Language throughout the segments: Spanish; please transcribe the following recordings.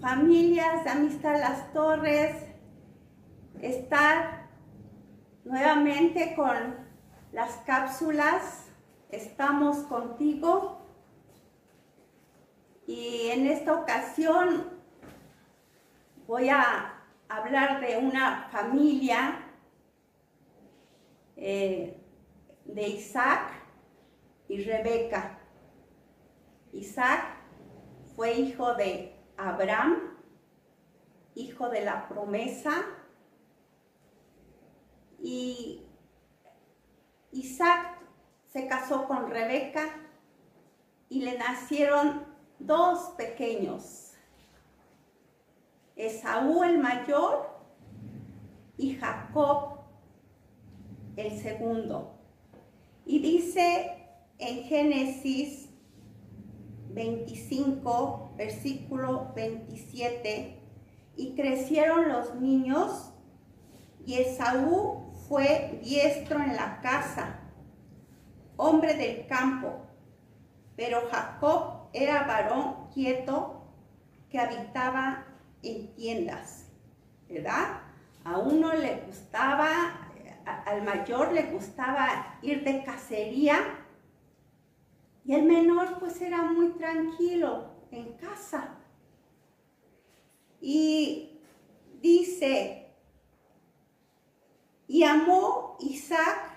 familias Amistad Las Torres, estar nuevamente con las cápsulas. Estamos contigo y en esta ocasión voy a hablar de una familia eh, de Isaac y Rebeca. Isaac fue hijo de Abraham, hijo de la promesa, y Isaac se casó con Rebeca y le nacieron dos pequeños, Esaú el mayor y Jacob el segundo. Y dice en Génesis 25, versículo 27, y crecieron los niños, y Esaú fue diestro en la casa, hombre del campo, pero Jacob era varón quieto que habitaba en tiendas, ¿verdad? A uno le gustaba, al mayor le gustaba ir de cacería, y el menor pues era muy tranquilo en casa. Y dice, y amó Isaac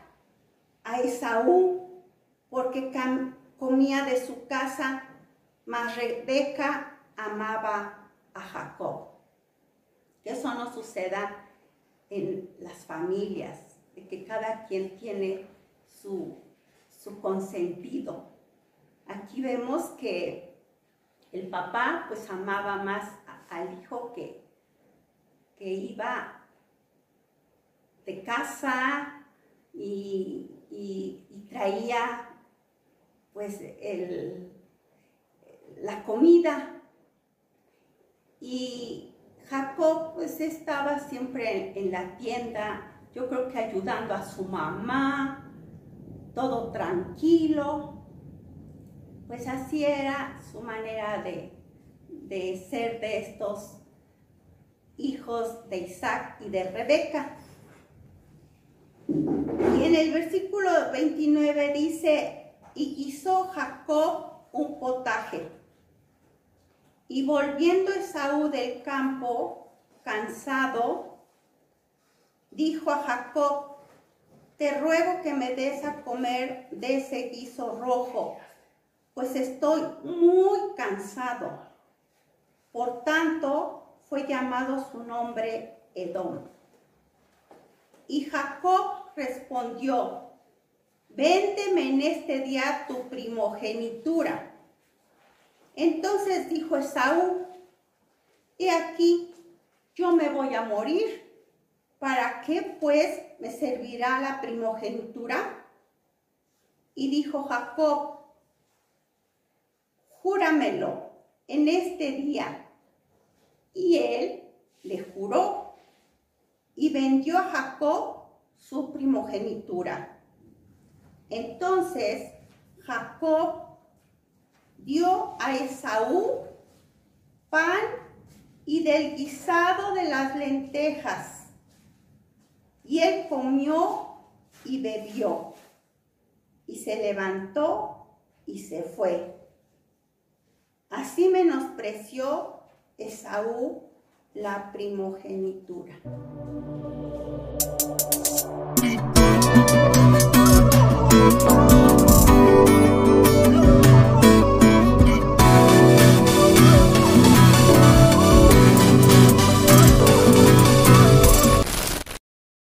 a Esaú porque comía de su casa, mas Rebeca amaba a Jacob. Que eso no suceda en las familias, de que cada quien tiene su, su consentido. Aquí vemos que el papá pues amaba más al hijo que, que iba de casa y, traía pues el, la comida. Y Jacob pues estaba siempre en la tienda, yo creo que ayudando a su mamá, todo tranquilo. Pues así era su manera de, de ser de estos hijos de Isaac y de Rebeca. Y en el versículo 29 dice, y hizo Jacob un potaje. Y volviendo Esaú del campo, cansado, dijo a Jacob, te ruego que me des a comer de ese guiso rojo, pues estoy muy cansado. Por tanto, fue llamado su nombre Edom. Y Jacob respondió, véndeme en este día tu primogenitura. Entonces dijo Esaú, he aquí, yo me voy a morir. ¿Para qué pues me servirá la primogenitura? Y dijo Jacob, júramelo en este día. Y él le juró y vendió a Jacob su primogenitura. Entonces Jacob dio a Esaú pan y del guisado de las lentejas. Y él comió y bebió. Y se levantó y se fue. Así menospreció Esaú la primogenitura.